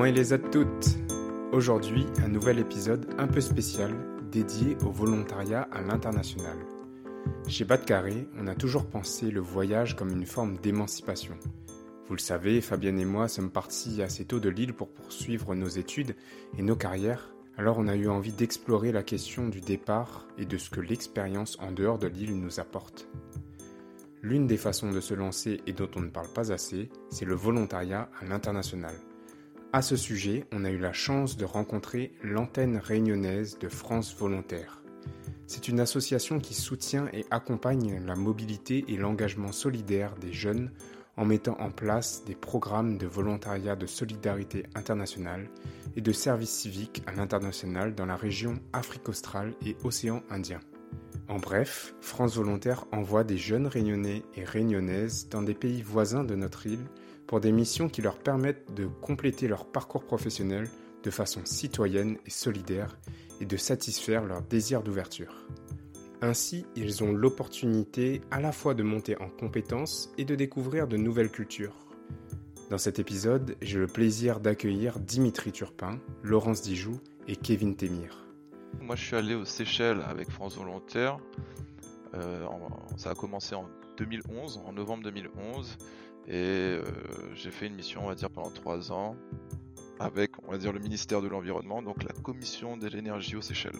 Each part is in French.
Comment il les aide toutes Aujourd'hui, un nouvel épisode un peu spécial dédié au volontariat à l'international. Chez Carré, on a toujours pensé le voyage comme une forme d'émancipation. Vous le savez, Fabienne et moi sommes partis assez tôt de Lille pour poursuivre nos études et nos carrières, alors on a eu envie d'explorer la question du départ et de ce que l'expérience en dehors de l'île nous apporte. L'une des façons de se lancer et dont on ne parle pas assez, c'est le volontariat à l'international. À ce sujet, on a eu la chance de rencontrer l'antenne réunionnaise de France Volontaire. C'est une association qui soutient et accompagne la mobilité et l'engagement solidaire des jeunes en mettant en place des programmes de volontariat de solidarité internationale et de service civique à l'international dans la région Afrique australe et océan Indien. En bref, France Volontaire envoie des jeunes réunionnais et réunionnaises dans des pays voisins de notre île pour des missions qui leur permettent de compléter leur parcours professionnel de façon citoyenne et solidaire et de satisfaire leur désir d'ouverture. Ainsi, ils ont l'opportunité à la fois de monter en compétences et de découvrir de nouvelles cultures. Dans cet épisode, j'ai le plaisir d'accueillir Dimitri Turpin, Laurence Dijoux et Kevin Temir. Moi, je suis allé aux Seychelles avec France Volontaire. Euh, ça a commencé en 2011, en novembre 2011. Et euh, j'ai fait une mission, on va dire, pendant trois ans avec, on va dire, le ministère de l'Environnement, donc la Commission de l'énergie aux Seychelles.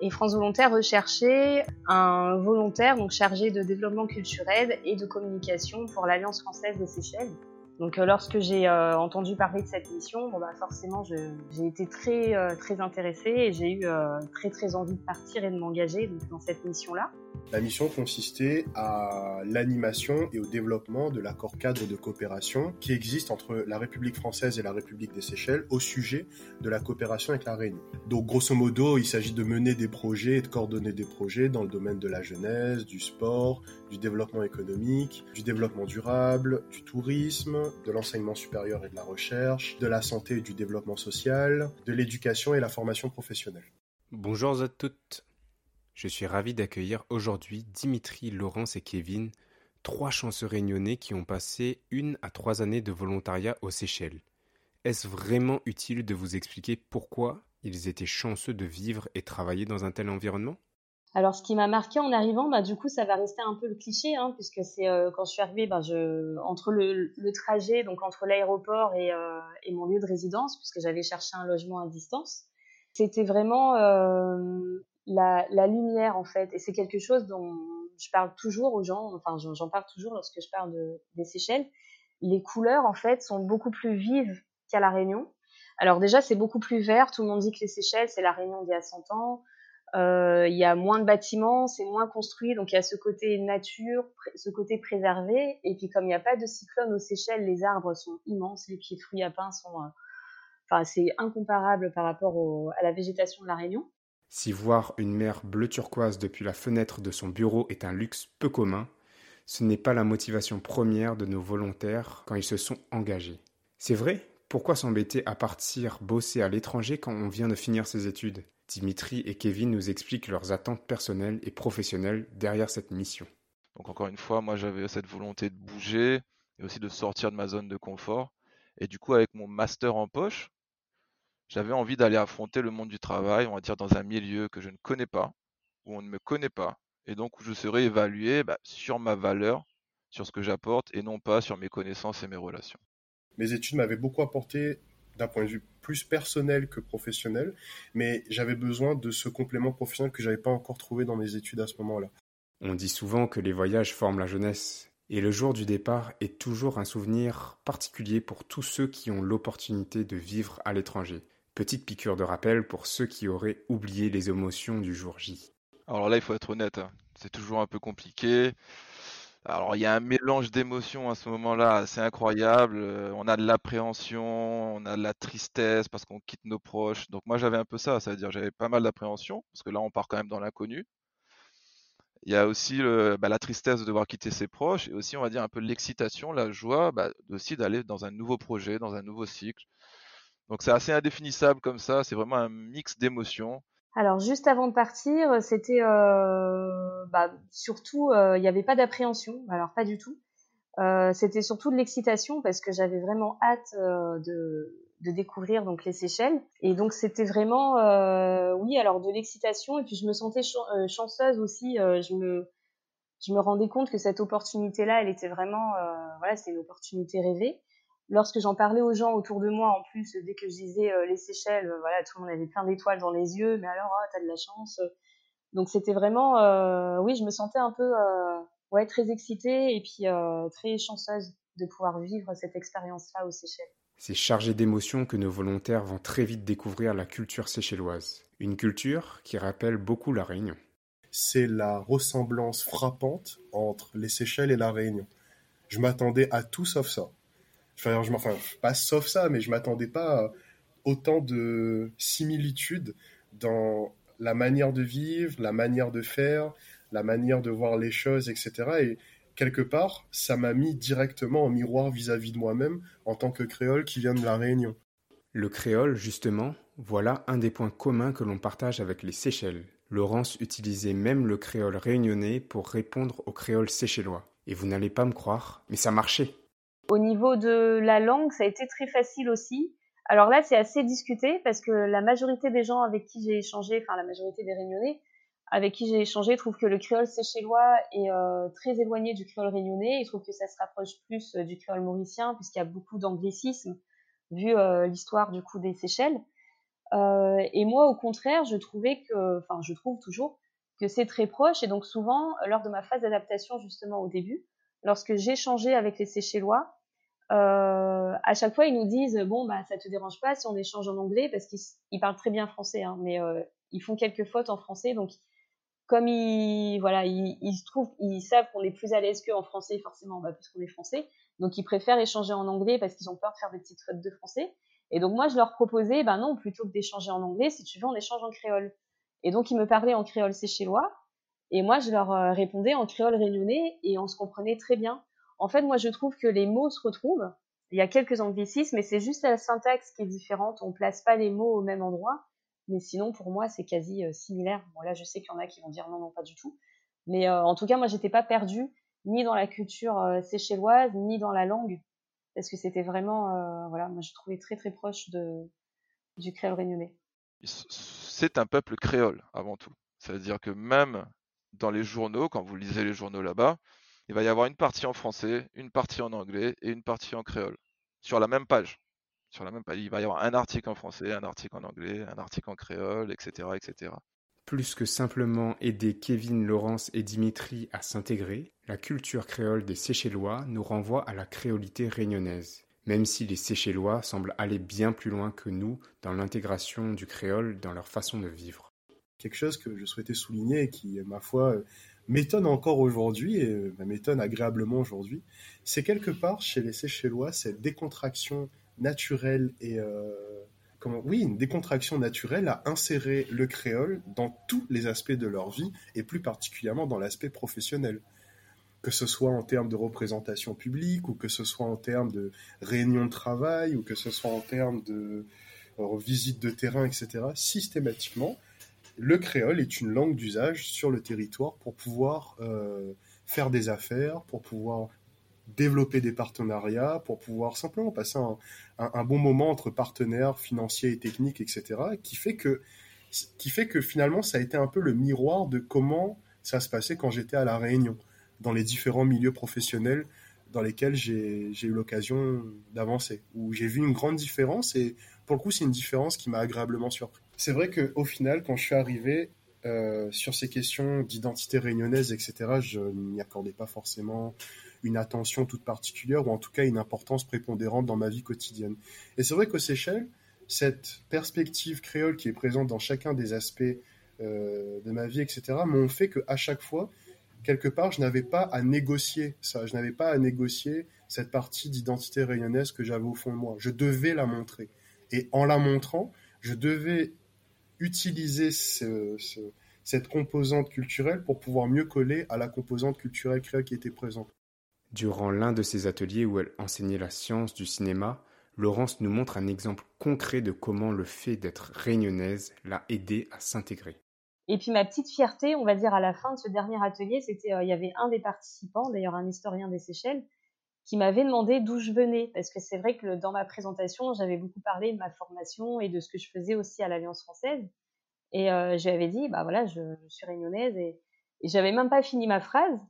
Et France Volontaire recherchait un volontaire donc chargé de développement culturel et de communication pour l'Alliance française des Seychelles. Donc euh, lorsque j'ai euh, entendu parler de cette mission, bah, forcément j'ai été très très intéressée et j'ai eu très très envie de partir et de m'engager dans cette mission-là. La mission consistait à l'animation et au développement de l'accord cadre de coopération qui existe entre la République française et la République des Seychelles au sujet de la coopération avec la Réunion. Donc grosso modo, il s'agit de mener des projets et de coordonner des projets dans le domaine de la jeunesse, du sport, du développement économique, du développement durable, du tourisme, de l'enseignement supérieur et de la recherche, de la santé et du développement social, de l'éducation et la formation professionnelle. Bonjour à toutes. Je suis ravi d'accueillir aujourd'hui Dimitri, Laurence et Kevin, trois chanceux réunionnais qui ont passé une à trois années de volontariat aux Seychelles. Est-ce vraiment utile de vous expliquer pourquoi ils étaient chanceux de vivre et travailler dans un tel environnement? Alors, ce qui m'a marqué en arrivant, bah, du coup, ça va rester un peu le cliché, hein, puisque c'est euh, quand je suis arrivée, bah, je, entre le, trajet, donc entre l'aéroport et, euh, et, mon lieu de résidence, puisque j'avais cherché un logement à distance, c'était vraiment euh, la, lumière en fait, et c'est quelque chose dont je parle toujours aux gens, enfin j'en parle toujours lorsque je parle de, des Seychelles. Les couleurs en fait sont beaucoup plus vives qu'à la Réunion. Alors déjà c'est beaucoup plus vert. Tout le monde dit que les Seychelles c'est la Réunion d'il y a 100 ans. Euh, il y a moins de bâtiments, c'est moins construit, donc il y a ce côté nature, ce côté préservé. Et puis comme il n'y a pas de cyclone aux Seychelles, les arbres sont immenses, les pieds fruits à pain sont, euh, enfin c'est incomparable par rapport à la végétation de la Réunion. Si voir une mer bleu turquoise depuis la fenêtre de son bureau est un luxe peu commun, ce n'est pas la motivation première de nos volontaires quand ils se sont engagés. C'est vrai Pourquoi s'embêter à partir bosser à l'étranger quand on vient de finir ses études? Dimitri et Kevin nous expliquent leurs attentes personnelles et professionnelles derrière cette mission. Donc encore une fois, moi j'avais cette volonté de bouger et aussi de sortir de ma zone de confort. Et du coup, avec mon master en poche, j'avais envie d'aller affronter le monde du travail, on va dire dans un milieu que je ne connais pas, où on ne me connaît pas, et donc où je serais évalué bah, sur ma valeur, sur ce que j'apporte, et non pas sur mes connaissances et mes relations. Mes études m'avaient beaucoup apporté d'un point de vue plus personnel que professionnel, mais j'avais besoin de ce complément professionnel que j'avais pas encore trouvé dans mes études à ce moment-là. On dit souvent que les voyages forment la jeunesse, et le jour du départ est toujours un souvenir particulier pour tous ceux qui ont l'opportunité de vivre à l'étranger. Petite piqûre de rappel pour ceux qui auraient oublié les émotions du jour J. Alors là, il faut être honnête, hein. c'est toujours un peu compliqué. Alors, il y a un mélange d'émotions à ce moment-là assez incroyable. Euh, on a de l'appréhension, on a de la tristesse parce qu'on quitte nos proches. Donc, moi, j'avais un peu ça, c'est-à-dire j'avais pas mal d'appréhension parce que là, on part quand même dans l'inconnu. Il y a aussi bah, la tristesse de devoir quitter ses proches et aussi, on va dire, un peu l'excitation, la joie bah, aussi d'aller dans un nouveau projet, dans un nouveau cycle. Donc, c'est assez indéfinissable comme ça. C'est vraiment un mix d'émotions. Alors juste avant de partir, c'était euh, bah, surtout, euh, il n'y avait pas d'appréhension, alors pas du tout. Euh, c'était surtout de l'excitation parce que j'avais vraiment hâte de, découvrir donc les Seychelles. Et donc c'était vraiment, oui, alors de l'excitation et puis je me sentais chanceuse aussi. je me je me rendais compte que cette opportunité-là, elle était vraiment, voilà, c'était une opportunité rêvée lorsque j'en parlais aux gens autour de moi, en plus, dès que je disais euh, les Seychelles, euh, voilà, tout le monde avait plein d'étoiles dans les yeux, mais alors, oh, t'as de la chance. Donc c'était vraiment, euh, oui, je me sentais un peu, ouais, très excitée et puis très chanceuse de pouvoir vivre cette expérience-là aux Seychelles. C'est chargé d'émotions que nos volontaires vont très vite découvrir la culture séchelloise. Une culture qui rappelle beaucoup la Réunion. C'est la ressemblance frappante entre les Seychelles et la Réunion. Je m'attendais à tout sauf ça. Enfin, je enfin, pas sauf ça, mais je m'attendais pas à autant de similitudes dans la manière de vivre, la manière de faire, la manière de voir les choses, etc. Et quelque part, ça m'a mis directement en miroir vis-à-vis de moi-même en tant que créole qui vient de la Réunion. Le créole, justement, voilà un des points communs que l'on partage avec les Seychelles. Laurence utilisait même le créole réunionnais pour répondre au créole séchellois. Et vous n'allez pas me croire, mais ça marchait. Au niveau de la langue, ça a été très facile aussi. Alors là, c'est assez discuté parce que la majorité des gens avec qui j'ai échangé, enfin la majorité des Réunionnais avec qui j'ai échangé, trouvent que le créole séchellois est euh, très éloigné du créole réunionnais. Ils trouvent que ça se rapproche plus euh, du créole mauricien puisqu'il y a beaucoup d'anglicisme vu euh, l'histoire du coup des Seychelles. et moi, au contraire, je trouvais que, enfin, je trouve toujours que c'est très proche. Et donc souvent, lors de ma phase d'adaptation justement au début, lorsque changé avec les Seychellois, euh, à chaque fois ils nous disent bon bah ça te dérange pas si on échange en anglais parce qu'ils parlent très bien français, hein, mais euh, ils font quelques fautes en français donc comme ils voilà ils, ils trouvent ils savent qu'on est plus à l'aise qu'eux en français forcément bah, parce qu'on est français donc ils préfèrent échanger en anglais parce qu'ils ont peur de faire des petites fautes de français. Et donc moi je leur proposais bah non plutôt que d'échanger en anglais si tu veux on échange en créole. Et donc ils me parlaient en créole séchellois et moi, je leur euh, répondais en créole réunionnais et on se comprenait très bien. En fait, moi, je trouve que les mots se retrouvent. Il y a quelques anglicismes, mais c'est juste la syntaxe qui est différente. On place pas les mots au même endroit. Mais sinon, pour moi, c'est quasi euh, similaire. Bon, là, je sais qu'il y en a qui vont dire non, non, pas du tout. Mais euh, en tout cas, moi, j'étais pas perdue ni dans la culture séchelloise, ni dans la langue, parce que c'était vraiment, voilà, moi, je trouvais très très proche de du créole réunionnais. C'est un peuple créole avant tout. C'est-à-dire que même dans les journaux, quand vous lisez les journaux là-bas, il va y avoir une partie en français, une partie en anglais et une partie en créole. Sur la même page. Sur la même page. Il va y avoir un article en français, un article en anglais, un article en créole, etc. etc. Plus que simplement aider Kevin, Laurence et Dimitri à s'intégrer, la culture créole des Séchellois nous renvoie à la créolité réunionnaise, même si les Séchellois semblent aller bien plus loin que nous dans l'intégration du créole dans leur façon de vivre quelque chose que je souhaitais souligner et qui, ma foi, m'étonne encore aujourd'hui et euh, m'étonne agréablement aujourd'hui, c'est quelque part chez les Seychellois cette décontraction naturelle et euh, comment oui une décontraction naturelle à insérer le créole dans tous les aspects de leur vie et plus particulièrement dans l'aspect professionnel. Que ce soit en termes de représentation publique ou que ce soit en termes de réunion de travail ou que ce soit en termes de euh, visite de terrain etc systématiquement le créole est une langue d'usage sur le territoire pour pouvoir euh, faire des affaires, pour pouvoir développer des partenariats, pour pouvoir simplement passer un, bon moment entre partenaires financiers et techniques, etc., qui fait que qui fait que finalement ça a été un peu le miroir de comment ça se passait quand j'étais à la Réunion, dans les différents milieux professionnels dans lesquels j'ai eu l'occasion d'avancer, où j'ai vu une grande différence et pour le coup c'est une différence qui m'a agréablement surpris. C'est vrai qu'au final, quand je suis arrivé euh, sur ces questions d'identité réunionnaise, etc., je n'y accordais pas forcément une attention toute particulière, ou en tout cas une importance prépondérante dans ma vie quotidienne. Et c'est vrai qu'aux Seychelles, cette perspective créole qui est présente dans chacun des aspects euh, de ma vie, etc., m'ont fait qu'à chaque fois, quelque part, je n'avais pas à négocier ça. Je n'avais pas à négocier cette partie d'identité réunionnaise que j'avais au fond de moi. Je devais la montrer. Et en la montrant, je devais utiliser cette composante culturelle pour pouvoir mieux coller à la composante culturelle créole qui était présente. Durant l'un de ces ateliers où elle enseignait la science du cinéma, Laurence nous montre un exemple concret de comment le fait d'être réunionnaise l'a aidée à s'intégrer. Et puis ma petite fierté, on va dire à la fin de ce dernier atelier, c'était euh, il y avait un des participants, d'ailleurs un historien des Seychelles, qui m'avait demandé d'où je venais parce que c'est vrai que dans ma présentation, j'avais beaucoup parlé de ma formation et de ce que je faisais aussi à l'Alliance française. Et euh, j'avais dit, bah voilà, je, suis réunionnaise et, et j'avais même pas fini ma phrase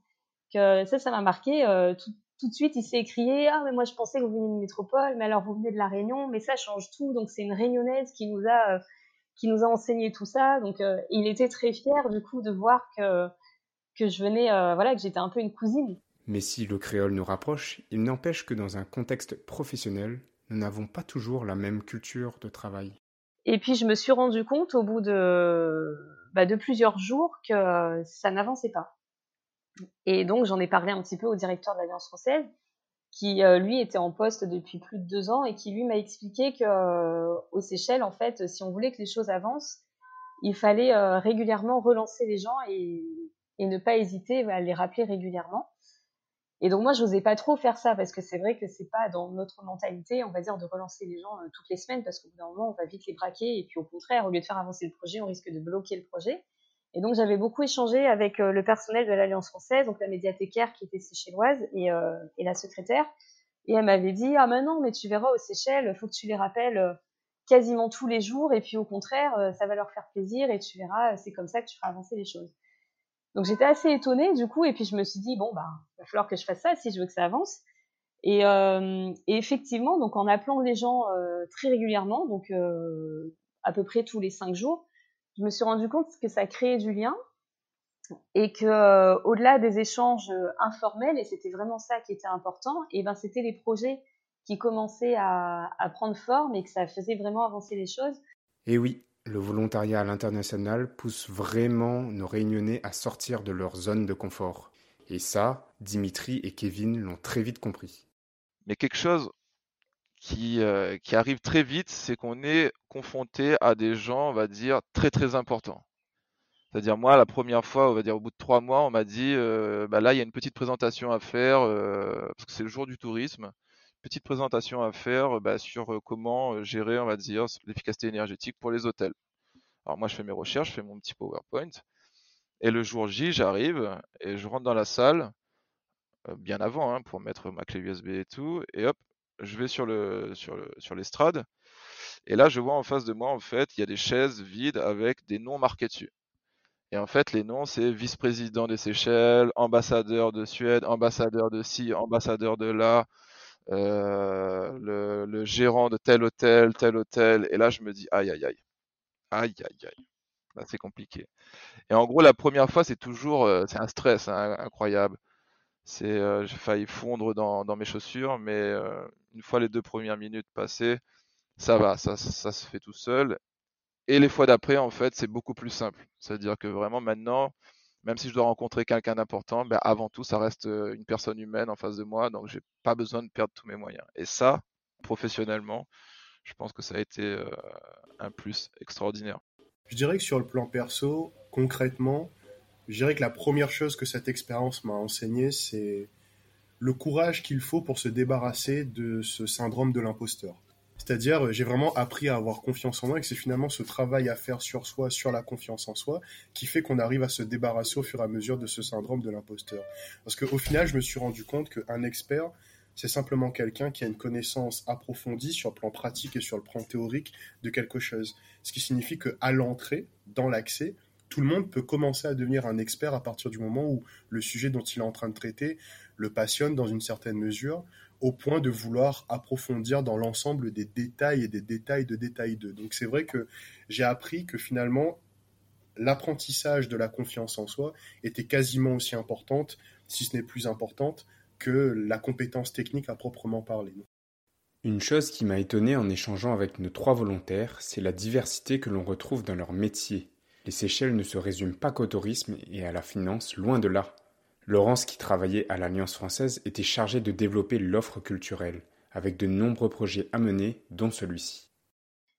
que ça, ça m'a marqué. Euh, tout, tout de suite, il s'est écrié Ah, mais moi, je pensais que vous veniez de métropole, mais alors vous venez de La Réunion, mais ça change tout. Donc, c'est une réunionnaise qui nous a, euh, qui nous a enseigné tout ça. Donc, euh, il était très fier, du coup, de voir que, que je venais, euh, voilà, que j'étais un peu une cousine. Mais si le créole nous rapproche, il n'empêche que dans un contexte professionnel, nous n'avons pas toujours la même culture de travail. Et puis, je me suis rendu compte au bout de, bah, plusieurs jours que ça n'avançait pas. Et donc, j'en ai parlé un petit peu au directeur de l'Alliance française, qui euh, lui était en poste depuis plus de deux ans et qui lui m'a expliqué que euh, aux Seychelles, en fait, si on voulait que les choses avancent, il fallait euh, régulièrement relancer les gens et, ne pas hésiter à les rappeler régulièrement. Et donc moi, je n'osais pas trop faire ça parce que c'est vrai que c'est pas dans notre mentalité, on va dire, de relancer les gens toutes les semaines parce qu'au bout d'un moment, on va vite les braquer et puis au contraire, au lieu de faire avancer le projet, on risque de bloquer le projet. Et donc j'avais beaucoup échangé avec euh, le personnel de l'Alliance française, donc la médiathécaire qui était séchelloise et, euh, et la secrétaire. Et elle m'avait dit ah mais non mais tu verras aux Seychelles, faut que tu les rappelles euh, quasiment tous les jours et puis au contraire ça va leur faire plaisir et tu verras c'est comme ça que tu feras avancer les choses. Donc j'étais assez étonnée du coup et puis je me suis dit bon bah va falloir que je fasse ça si je veux que ça avance. Et, euh, et effectivement donc en appelant les gens euh, très régulièrement donc euh, à peu près tous les cinq jours je me suis rendu compte que ça créait du lien et que euh, au-delà des échanges euh, informels et c'était vraiment ça qui était important et ben c'était les projets qui commençaient à, à, prendre forme et que ça faisait vraiment avancer les choses. Et oui, le volontariat à l'international pousse vraiment nos réunionnais à sortir de leur zone de confort. Et ça, Dimitri et Kevin l'ont très vite compris. Mais quelque chose qui, euh, qui arrive très vite, c'est qu'on est confronté à des gens, on va dire, très très importants. C'est-à-dire moi, la première fois, on va dire au bout de trois mois, on m'a dit, euh, bah là, il y a une petite présentation à faire, euh, parce que c'est le jour du tourisme, petite présentation à faire bah, sur comment gérer, on va dire, l'efficacité énergétique pour les hôtels. Alors moi, je fais mes recherches, je fais mon petit PowerPoint, et le jour J, j'arrive et je rentre dans la salle, bien avant, hein, pour mettre ma clé USB et tout, et hop, je vais sur sur l'estrade et là je vois en face de moi en fait il y a des chaises vides avec des noms marqués dessus. Et en fait les noms c'est vice-président des Seychelles, ambassadeur de Suède, ambassadeur de ci, ambassadeur de là, euh, le, le, gérant de tel hôtel, tel hôtel. Et là je me dis aïe aïe aïe aïe aïe aïe. Là c'est compliqué. Et en gros la première fois c'est toujours euh, c'est un stress hein, incroyable. C'est, euh, j'ai failli fondre dans, dans, mes chaussures, mais euh, une fois les deux premières minutes passées, ça va, ça, ça, se fait tout seul. Et les fois d'après, en fait, c'est beaucoup plus simple. C'est-à-dire que vraiment maintenant, même si je dois rencontrer quelqu'un d'important, ben avant tout, ça reste euh, une personne humaine en face de moi, donc j'ai pas besoin de perdre tous mes moyens. Et ça, professionnellement, je pense que ça a été euh, un plus extraordinaire. Je dirais que sur le plan perso, concrètement, je dirais que la première chose que cette expérience m'a enseigné, c'est le courage qu'il faut pour se débarrasser de ce syndrome de l'imposteur. C'est-à-dire, j'ai vraiment appris à avoir confiance en moi et que c'est finalement ce travail à faire sur soi, sur la confiance en soi, qui fait qu'on arrive à se débarrasser au fur et à mesure de ce syndrome de l'imposteur. Parce qu'au final, je me suis rendu compte qu'un expert, c'est simplement quelqu'un qui a une connaissance approfondie sur le plan pratique et sur le plan théorique de quelque chose. Ce qui signifie qu'à l'entrée, dans l'accès, tout le monde peut commencer à devenir un expert à partir du moment où le sujet dont il est en train de traiter le passionne dans une certaine mesure, au point de vouloir approfondir dans l'ensemble des détails et des détails de détails d'eux. Donc c'est vrai que j'ai appris que finalement, l'apprentissage de la confiance en soi était quasiment aussi importante, si ce n'est plus importante, que la compétence technique à proprement parler. Une chose qui m'a étonné en échangeant avec nos trois volontaires, c'est la diversité que l'on retrouve dans leur métier les Seychelles ne se résument pas qu'au tourisme et à la finance, loin de là. Laurence, qui travaillait à l'Alliance française, était chargée de développer l'offre culturelle, avec de nombreux projets à mener, dont celui-ci.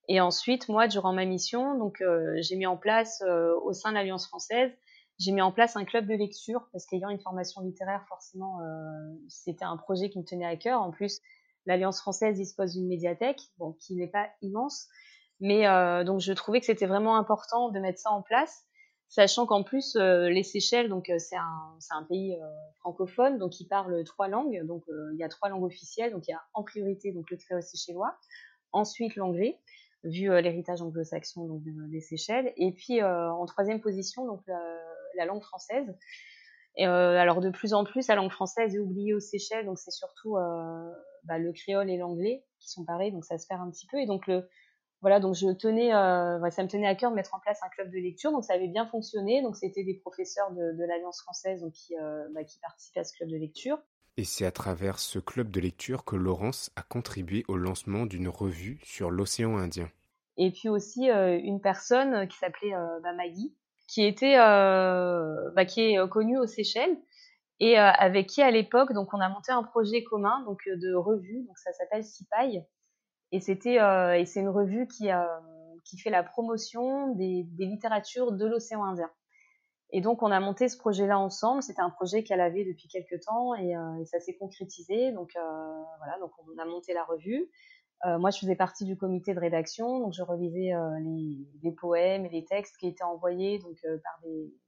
Et ensuite, moi, durant ma mission, donc euh, j'ai mis en place euh, au sein de l'Alliance française, j'ai mis en place un club de lecture parce qu'ayant une formation littéraire, forcément, euh, c'était un projet qui me tenait à cœur. En plus, l'Alliance française dispose d'une médiathèque, qui n'est pas immense, mais donc je trouvais que c'était vraiment important de mettre ça en place sachant qu'en plus euh, les Seychelles donc euh, c'est un, pays euh, francophone donc ils parlent trois langues donc il y a trois langues officielles donc il y a en priorité donc le créole séchellois ensuite l'anglais vu l'héritage anglo-saxon donc des Seychelles et puis en troisième position donc la, langue française. Et, alors de plus en plus la langue française est oubliée aux Seychelles donc c'est surtout bah, le créole et l'anglais qui sont pareils donc ça se perd un petit peu et donc le voilà, donc je tenais, euh, ça me tenait à cœur de mettre en place un club de lecture, donc ça avait bien fonctionné. Donc c'était des professeurs de, l'Alliance française qui, euh, bah, qui participaient à ce club de lecture. Et c'est à travers ce club de lecture que Laurence a contribué au lancement d'une revue sur l'océan Indien. Et puis aussi euh, une personne qui s'appelait bah, Maggie, qui était, bah, qui est connue aux Seychelles et avec qui à l'époque, donc on a monté un projet commun donc de revue, donc ça s'appelle Sipaille et c'était euh, et c'est une revue qui euh, fait la promotion des, littératures de l'océan Indien. Et donc on a monté ce projet-là ensemble. C'était un projet qu'elle avait depuis quelques temps et, euh, et ça s'est concrétisé. Donc voilà, donc on a monté la revue. moi, je faisais partie du comité de rédaction, donc je relisais les, les, poèmes et les textes qui étaient envoyés donc par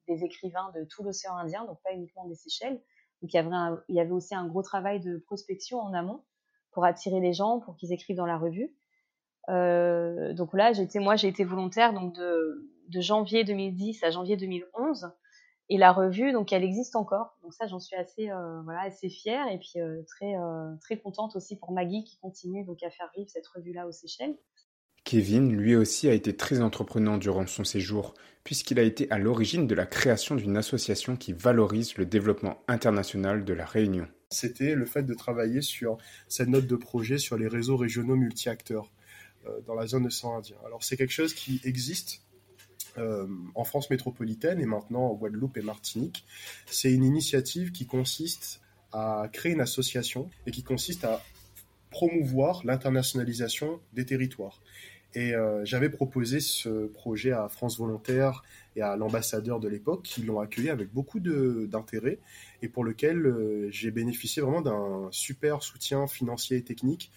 des, écrivains de tout l'océan Indien, donc pas uniquement des Seychelles. Donc il y avait aussi un gros travail de prospection en amont pour attirer les gens, pour qu'ils écrivent dans la revue. Euh, donc là, j'étais, moi, j'ai été volontaire donc de, janvier 2010 à janvier 2011. Et la revue, donc, elle existe encore. Donc ça, j'en suis assez, euh, voilà, assez fière et puis euh, très, très contente aussi pour Maggie qui continue donc à faire vivre cette revue-là aux Seychelles. Kevin, lui aussi, a été très entreprenant durant son séjour, puisqu'il a été à l'origine de la création d'une association qui valorise le développement international de la Réunion c'était le fait de travailler sur cette note de projet sur les réseaux régionaux multi-acteurs euh, dans la zone sang Indien. Alors c'est quelque chose qui existe euh, en France métropolitaine et maintenant en Guadeloupe et Martinique. C'est une initiative qui consiste à créer une association et qui consiste à promouvoir l'internationalisation des territoires. Et euh, j'avais proposé ce projet à France Volontaire et à l'ambassadeur de l'époque, qui l'ont accueilli avec beaucoup d'intérêt et pour lequel euh, j'ai bénéficié vraiment d'un super soutien financier et technique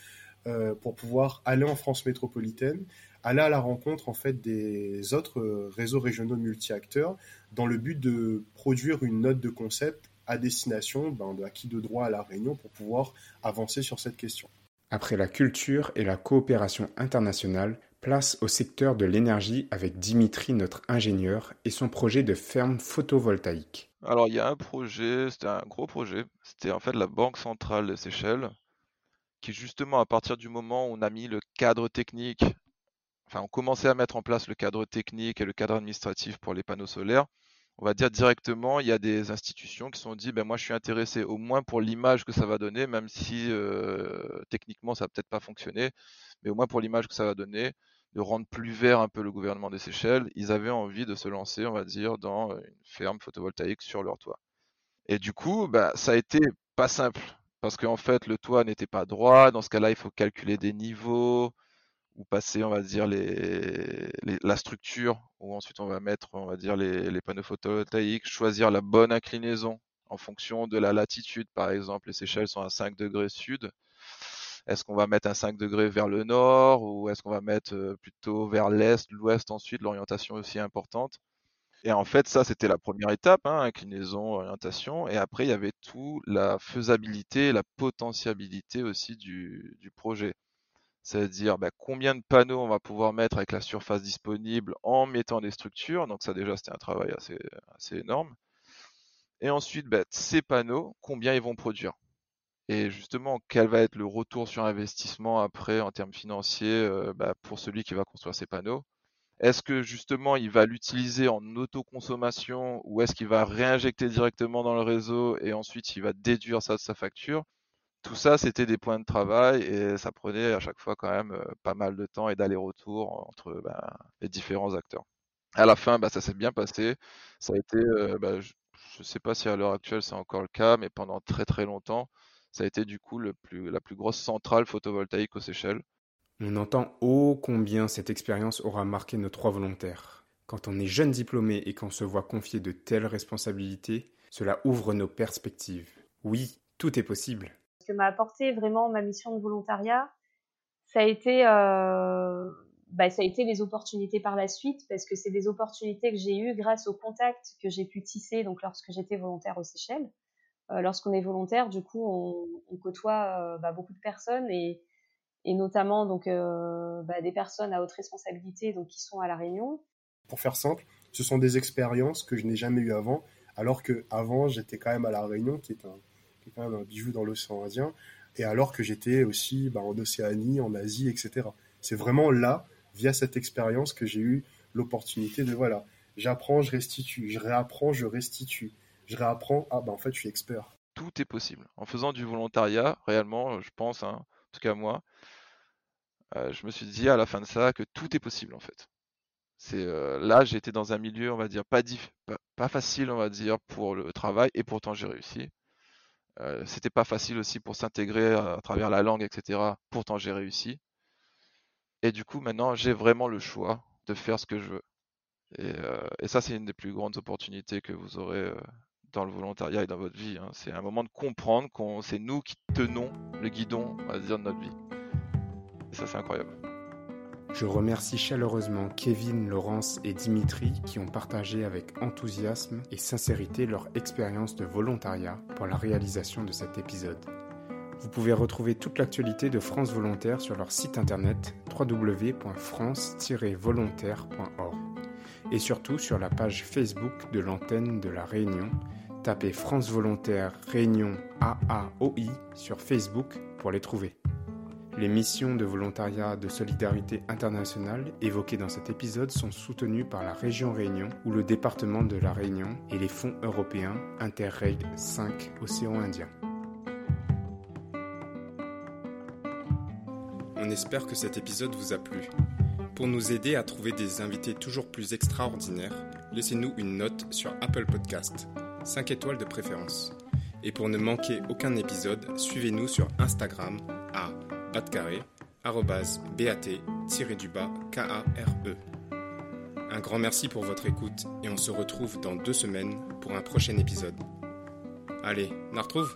euh, pour pouvoir aller en France métropolitaine, aller à la rencontre en fait des autres réseaux régionaux multi-acteurs dans le but de produire une note de concept à destination ben, de acquis de droit à la Réunion pour pouvoir avancer sur cette question. Après la culture et la coopération internationale, Place au secteur de l'énergie avec Dimitri, notre ingénieur, et son projet de ferme photovoltaïque. Alors il y a un projet, c'était un gros projet, c'était en fait la Banque centrale des Seychelles, qui justement à partir du moment où on a mis le cadre technique, enfin on commençait à mettre en place le cadre technique et le cadre administratif pour les panneaux solaires, on va dire directement, il y a des institutions qui se sont dit, ben moi je suis intéressé au moins pour l'image que ça va donner, même si euh, techniquement ça va peut-être pas fonctionner, mais au moins pour l'image que ça va donner, de rendre plus vert un peu le gouvernement des Seychelles, ils avaient envie de se lancer, on va dire, dans une ferme photovoltaïque sur leur toit. Et du coup, bah, ça a été pas simple, parce qu'en fait, le toit n'était pas droit. Dans ce cas-là, il faut calculer des niveaux, ou passer, on va dire, la structure, où ensuite on va mettre, on va dire, les, les panneaux photovoltaïques, choisir la bonne inclinaison en fonction de la latitude. Par exemple, les Seychelles sont à 5 degrés sud. Est-ce qu'on va mettre un 5 degrés vers le nord ou est-ce qu'on va mettre euh, plutôt vers l'est, l'ouest ensuite, l'orientation aussi importante? Et en fait, ça, c'était la première étape, hein, inclinaison, orientation. Et après, il y avait tout la faisabilité, la potentiabilité aussi du, projet. C'est-à-dire bah, combien de panneaux on va pouvoir mettre avec la surface disponible en mettant des structures. Donc ça déjà, c'était un travail assez, énorme. Et ensuite, bah, ces panneaux, combien ils vont produire? Et justement, quel va être le retour sur investissement après en termes financiers euh, bah, pour celui qui va construire ces panneaux? Est-ce que justement il va l'utiliser en autoconsommation ou est-ce qu'il va réinjecter directement dans le réseau et ensuite il va déduire ça de sa facture? Tout ça, c'était des points de travail et ça prenait à chaque fois quand même euh, pas mal de temps et d'aller-retour entre bah, les différents acteurs. À la fin, bah, ça s'est bien passé. Ça a été, euh, je ne sais pas si à l'heure actuelle c'est encore le cas, mais pendant très très longtemps, ça a été du coup la plus grosse centrale photovoltaïque aux Seychelles. On entend ô combien cette expérience aura marqué nos trois volontaires. Quand on est jeune diplômé et qu'on se voit confier de telles responsabilités, cela ouvre nos perspectives. Oui, tout est possible. Que m'a apporté vraiment ma mission de volontariat, ça a été, euh, bah, ça a été les opportunités par la suite, parce que c'est des opportunités que j'ai eues grâce aux contacts que j'ai pu tisser donc lorsque j'étais volontaire aux Seychelles. Euh, lorsqu'on est volontaire, du coup, on, côtoie euh, bah, beaucoup de personnes et, notamment donc euh, bah, des personnes à haute responsabilité donc qui sont à la Réunion. Pour faire simple, ce sont des expériences que je n'ai jamais eues avant, alors que avant j'étais quand même à la Réunion, qui est un, un bijou dans l'océan Indien, et alors que j'étais aussi bah, en Océanie, en Asie, etc. C'est vraiment là, via cette expérience, que j'ai eu l'opportunité de voilà, j'apprends, je restitue, je réapprends, je restitue je réapprends, ah bah en fait je suis expert. Tout est possible. En faisant du volontariat, réellement, je pense, hein, en tout cas moi, euh, je me suis dit à la fin de ça que tout est possible en fait. Euh, là j'étais dans un milieu, on va dire, pas, pas, facile, on va dire, pour le travail, et pourtant j'ai réussi. Euh, C'était pas facile aussi pour s'intégrer à, travers la langue, etc. Pourtant j'ai réussi. Et du coup maintenant j'ai vraiment le choix de faire ce que je veux. Et, euh, ça c'est une des plus grandes opportunités que vous aurez dans le volontariat et dans votre vie. Hein. C'est un moment de comprendre qu'on c'est nous qui tenons le guidon, on va dire, de notre vie. Et ça, c'est incroyable. Je remercie chaleureusement Kevin, Laurence et Dimitri qui ont partagé avec enthousiasme et sincérité leur expérience de volontariat pour la réalisation de cet épisode. Vous pouvez retrouver toute l'actualité de France Volontaire sur leur site internet www.france-volontaire.org et surtout sur la page Facebook de l'antenne de la Réunion Tapez France Volontaire Réunion AAOI sur Facebook pour les trouver. Les missions de volontariat de solidarité internationale évoquées dans cet épisode sont soutenues par la région Réunion ou le département de la Réunion et les fonds européens Interreg 5 Océan Indien. On espère que cet épisode vous a plu. Pour nous aider à trouver des invités toujours plus extraordinaires, laissez-nous une note sur Apple Podcast 5 étoiles de préférence. Et pour ne manquer aucun épisode, suivez-nous sur Instagram batcarré, bat-du-bas, K-A-R-E. Un grand merci pour votre écoute et on se retrouve dans deux semaines pour un prochain épisode. Allez, on retrouve?